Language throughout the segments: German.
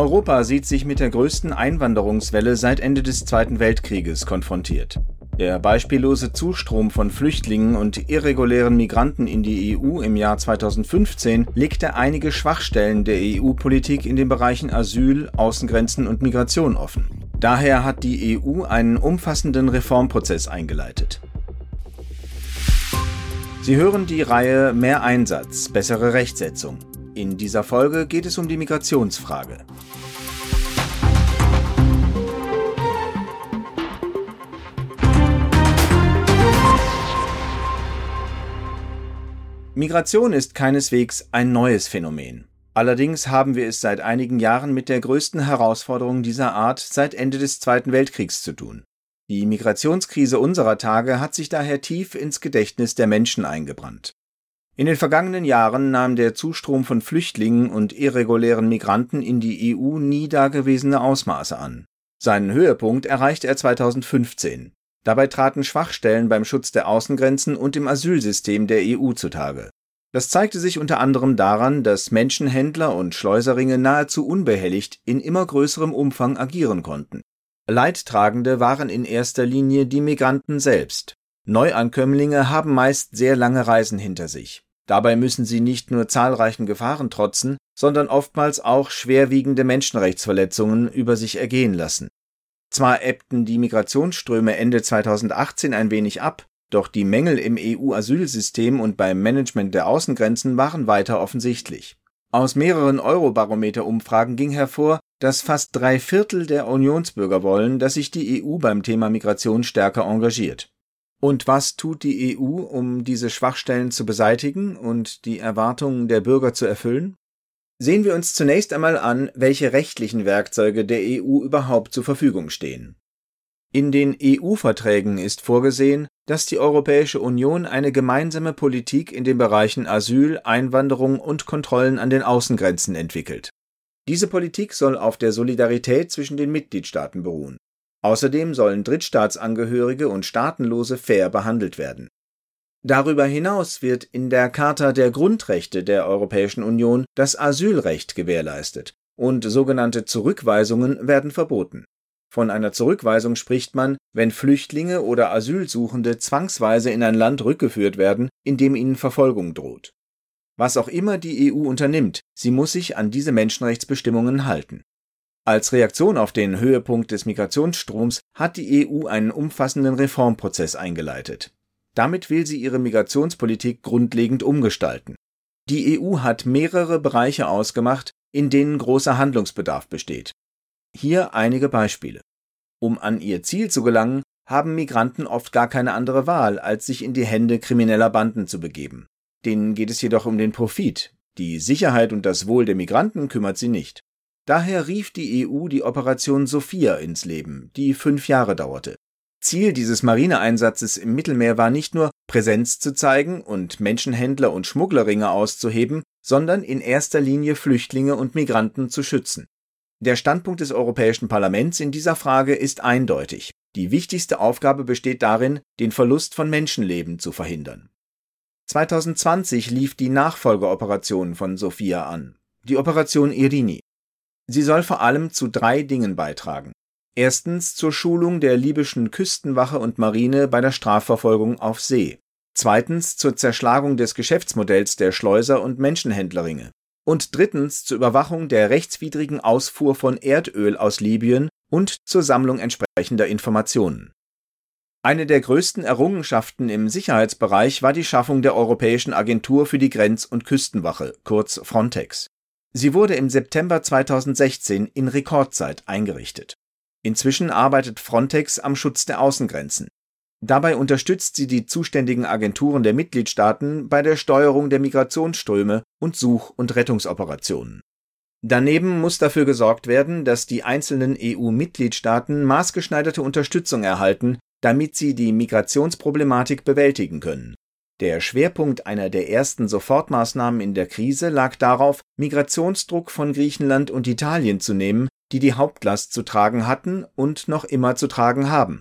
Europa sieht sich mit der größten Einwanderungswelle seit Ende des Zweiten Weltkrieges konfrontiert. Der beispiellose Zustrom von Flüchtlingen und irregulären Migranten in die EU im Jahr 2015 legte einige Schwachstellen der EU-Politik in den Bereichen Asyl, Außengrenzen und Migration offen. Daher hat die EU einen umfassenden Reformprozess eingeleitet. Sie hören die Reihe Mehr Einsatz, bessere Rechtsetzung. In dieser Folge geht es um die Migrationsfrage. Migration ist keineswegs ein neues Phänomen. Allerdings haben wir es seit einigen Jahren mit der größten Herausforderung dieser Art seit Ende des Zweiten Weltkriegs zu tun. Die Migrationskrise unserer Tage hat sich daher tief ins Gedächtnis der Menschen eingebrannt. In den vergangenen Jahren nahm der Zustrom von Flüchtlingen und irregulären Migranten in die EU nie dagewesene Ausmaße an. Seinen Höhepunkt erreichte er 2015. Dabei traten Schwachstellen beim Schutz der Außengrenzen und im Asylsystem der EU zutage. Das zeigte sich unter anderem daran, dass Menschenhändler und Schleuseringe nahezu unbehelligt in immer größerem Umfang agieren konnten. Leidtragende waren in erster Linie die Migranten selbst. Neuankömmlinge haben meist sehr lange Reisen hinter sich. Dabei müssen sie nicht nur zahlreichen Gefahren trotzen, sondern oftmals auch schwerwiegende Menschenrechtsverletzungen über sich ergehen lassen. Zwar ebbten die Migrationsströme Ende 2018 ein wenig ab, doch die Mängel im EU-Asylsystem und beim Management der Außengrenzen waren weiter offensichtlich. Aus mehreren Eurobarometer-Umfragen ging hervor, dass fast drei Viertel der Unionsbürger wollen, dass sich die EU beim Thema Migration stärker engagiert. Und was tut die EU, um diese Schwachstellen zu beseitigen und die Erwartungen der Bürger zu erfüllen? Sehen wir uns zunächst einmal an, welche rechtlichen Werkzeuge der EU überhaupt zur Verfügung stehen. In den EU-Verträgen ist vorgesehen, dass die Europäische Union eine gemeinsame Politik in den Bereichen Asyl, Einwanderung und Kontrollen an den Außengrenzen entwickelt. Diese Politik soll auf der Solidarität zwischen den Mitgliedstaaten beruhen. Außerdem sollen Drittstaatsangehörige und Staatenlose fair behandelt werden. Darüber hinaus wird in der Charta der Grundrechte der Europäischen Union das Asylrecht gewährleistet und sogenannte Zurückweisungen werden verboten. Von einer Zurückweisung spricht man, wenn Flüchtlinge oder Asylsuchende zwangsweise in ein Land rückgeführt werden, in dem ihnen Verfolgung droht. Was auch immer die EU unternimmt, sie muss sich an diese Menschenrechtsbestimmungen halten. Als Reaktion auf den Höhepunkt des Migrationsstroms hat die EU einen umfassenden Reformprozess eingeleitet. Damit will sie ihre Migrationspolitik grundlegend umgestalten. Die EU hat mehrere Bereiche ausgemacht, in denen großer Handlungsbedarf besteht. Hier einige Beispiele. Um an ihr Ziel zu gelangen, haben Migranten oft gar keine andere Wahl, als sich in die Hände krimineller Banden zu begeben. Denen geht es jedoch um den Profit. Die Sicherheit und das Wohl der Migranten kümmert sie nicht. Daher rief die EU die Operation Sophia ins Leben, die fünf Jahre dauerte. Ziel dieses Marineeinsatzes im Mittelmeer war nicht nur, Präsenz zu zeigen und Menschenhändler und Schmugglerringe auszuheben, sondern in erster Linie Flüchtlinge und Migranten zu schützen. Der Standpunkt des Europäischen Parlaments in dieser Frage ist eindeutig. Die wichtigste Aufgabe besteht darin, den Verlust von Menschenleben zu verhindern. 2020 lief die Nachfolgeoperation von Sophia an, die Operation Irini. Sie soll vor allem zu drei Dingen beitragen. Erstens zur Schulung der libyschen Küstenwache und Marine bei der Strafverfolgung auf See. Zweitens zur Zerschlagung des Geschäftsmodells der Schleuser und Menschenhändlerringe. Und drittens zur Überwachung der rechtswidrigen Ausfuhr von Erdöl aus Libyen und zur Sammlung entsprechender Informationen. Eine der größten Errungenschaften im Sicherheitsbereich war die Schaffung der Europäischen Agentur für die Grenz- und Küstenwache, kurz Frontex. Sie wurde im September 2016 in Rekordzeit eingerichtet. Inzwischen arbeitet Frontex am Schutz der Außengrenzen. Dabei unterstützt sie die zuständigen Agenturen der Mitgliedstaaten bei der Steuerung der Migrationsströme und Such- und Rettungsoperationen. Daneben muss dafür gesorgt werden, dass die einzelnen EU-Mitgliedstaaten maßgeschneiderte Unterstützung erhalten, damit sie die Migrationsproblematik bewältigen können. Der Schwerpunkt einer der ersten Sofortmaßnahmen in der Krise lag darauf, Migrationsdruck von Griechenland und Italien zu nehmen, die die Hauptlast zu tragen hatten und noch immer zu tragen haben.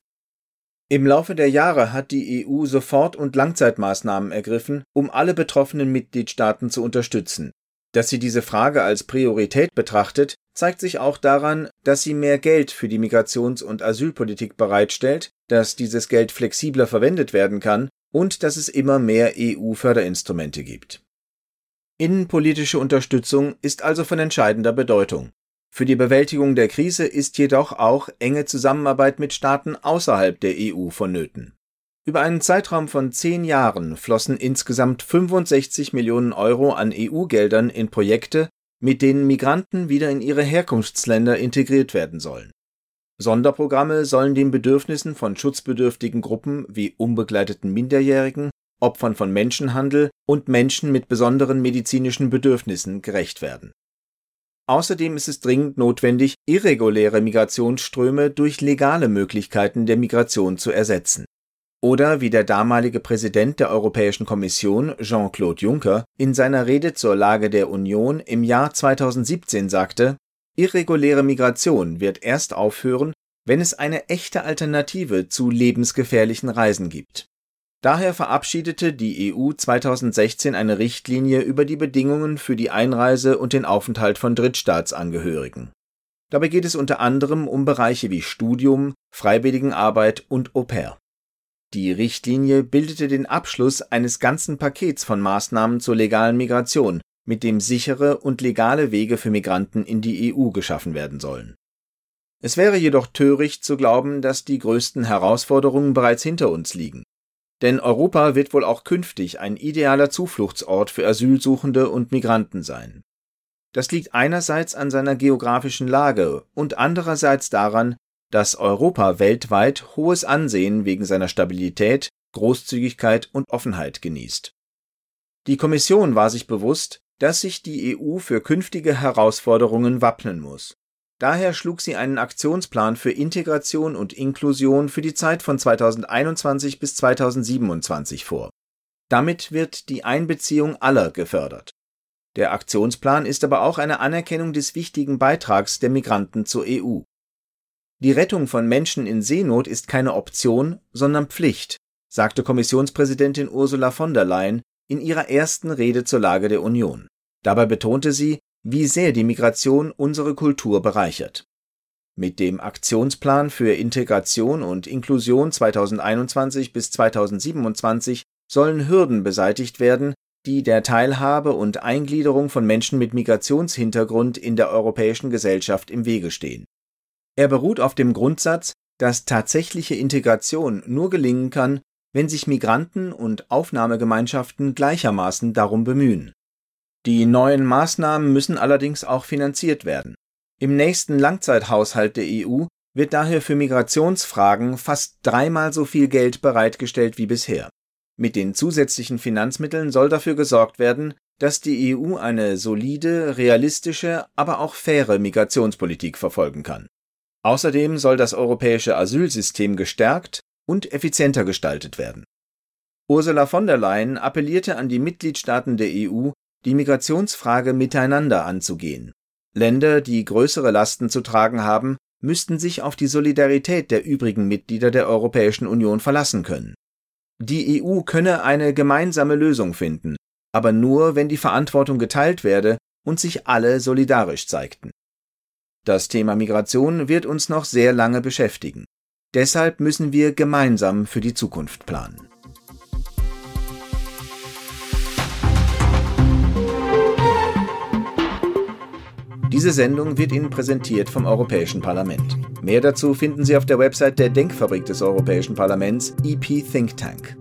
Im Laufe der Jahre hat die EU Sofort- und Langzeitmaßnahmen ergriffen, um alle betroffenen Mitgliedstaaten zu unterstützen. Dass sie diese Frage als Priorität betrachtet, zeigt sich auch daran, dass sie mehr Geld für die Migrations- und Asylpolitik bereitstellt, dass dieses Geld flexibler verwendet werden kann und dass es immer mehr EU-Förderinstrumente gibt. Innenpolitische Unterstützung ist also von entscheidender Bedeutung. Für die Bewältigung der Krise ist jedoch auch enge Zusammenarbeit mit Staaten außerhalb der EU vonnöten. Über einen Zeitraum von zehn Jahren flossen insgesamt 65 Millionen Euro an EU-Geldern in Projekte, mit denen Migranten wieder in ihre Herkunftsländer integriert werden sollen. Sonderprogramme sollen den Bedürfnissen von schutzbedürftigen Gruppen wie unbegleiteten Minderjährigen, Opfern von Menschenhandel und Menschen mit besonderen medizinischen Bedürfnissen gerecht werden. Außerdem ist es dringend notwendig, irreguläre Migrationsströme durch legale Möglichkeiten der Migration zu ersetzen. Oder wie der damalige Präsident der Europäischen Kommission Jean-Claude Juncker in seiner Rede zur Lage der Union im Jahr 2017 sagte, irreguläre Migration wird erst aufhören, wenn es eine echte Alternative zu lebensgefährlichen Reisen gibt. Daher verabschiedete die EU 2016 eine Richtlinie über die Bedingungen für die Einreise und den Aufenthalt von Drittstaatsangehörigen. Dabei geht es unter anderem um Bereiche wie Studium, Freiwilligenarbeit und Au pair. Die Richtlinie bildete den Abschluss eines ganzen Pakets von Maßnahmen zur legalen Migration, mit dem sichere und legale Wege für Migranten in die EU geschaffen werden sollen. Es wäre jedoch töricht zu glauben, dass die größten Herausforderungen bereits hinter uns liegen. Denn Europa wird wohl auch künftig ein idealer Zufluchtsort für Asylsuchende und Migranten sein. Das liegt einerseits an seiner geografischen Lage und andererseits daran, dass Europa weltweit hohes Ansehen wegen seiner Stabilität, Großzügigkeit und Offenheit genießt. Die Kommission war sich bewusst, dass sich die EU für künftige Herausforderungen wappnen muss. Daher schlug sie einen Aktionsplan für Integration und Inklusion für die Zeit von 2021 bis 2027 vor. Damit wird die Einbeziehung aller gefördert. Der Aktionsplan ist aber auch eine Anerkennung des wichtigen Beitrags der Migranten zur EU. Die Rettung von Menschen in Seenot ist keine Option, sondern Pflicht, sagte Kommissionspräsidentin Ursula von der Leyen in ihrer ersten Rede zur Lage der Union. Dabei betonte sie, wie sehr die Migration unsere Kultur bereichert. Mit dem Aktionsplan für Integration und Inklusion 2021 bis 2027 sollen Hürden beseitigt werden, die der Teilhabe und Eingliederung von Menschen mit Migrationshintergrund in der europäischen Gesellschaft im Wege stehen. Er beruht auf dem Grundsatz, dass tatsächliche Integration nur gelingen kann, wenn sich Migranten und Aufnahmegemeinschaften gleichermaßen darum bemühen. Die neuen Maßnahmen müssen allerdings auch finanziert werden. Im nächsten Langzeithaushalt der EU wird daher für Migrationsfragen fast dreimal so viel Geld bereitgestellt wie bisher. Mit den zusätzlichen Finanzmitteln soll dafür gesorgt werden, dass die EU eine solide, realistische, aber auch faire Migrationspolitik verfolgen kann. Außerdem soll das europäische Asylsystem gestärkt und effizienter gestaltet werden. Ursula von der Leyen appellierte an die Mitgliedstaaten der EU, die Migrationsfrage miteinander anzugehen. Länder, die größere Lasten zu tragen haben, müssten sich auf die Solidarität der übrigen Mitglieder der Europäischen Union verlassen können. Die EU könne eine gemeinsame Lösung finden, aber nur, wenn die Verantwortung geteilt werde und sich alle solidarisch zeigten. Das Thema Migration wird uns noch sehr lange beschäftigen. Deshalb müssen wir gemeinsam für die Zukunft planen. Diese Sendung wird Ihnen präsentiert vom Europäischen Parlament. Mehr dazu finden Sie auf der Website der Denkfabrik des Europäischen Parlaments, EP Think Tank.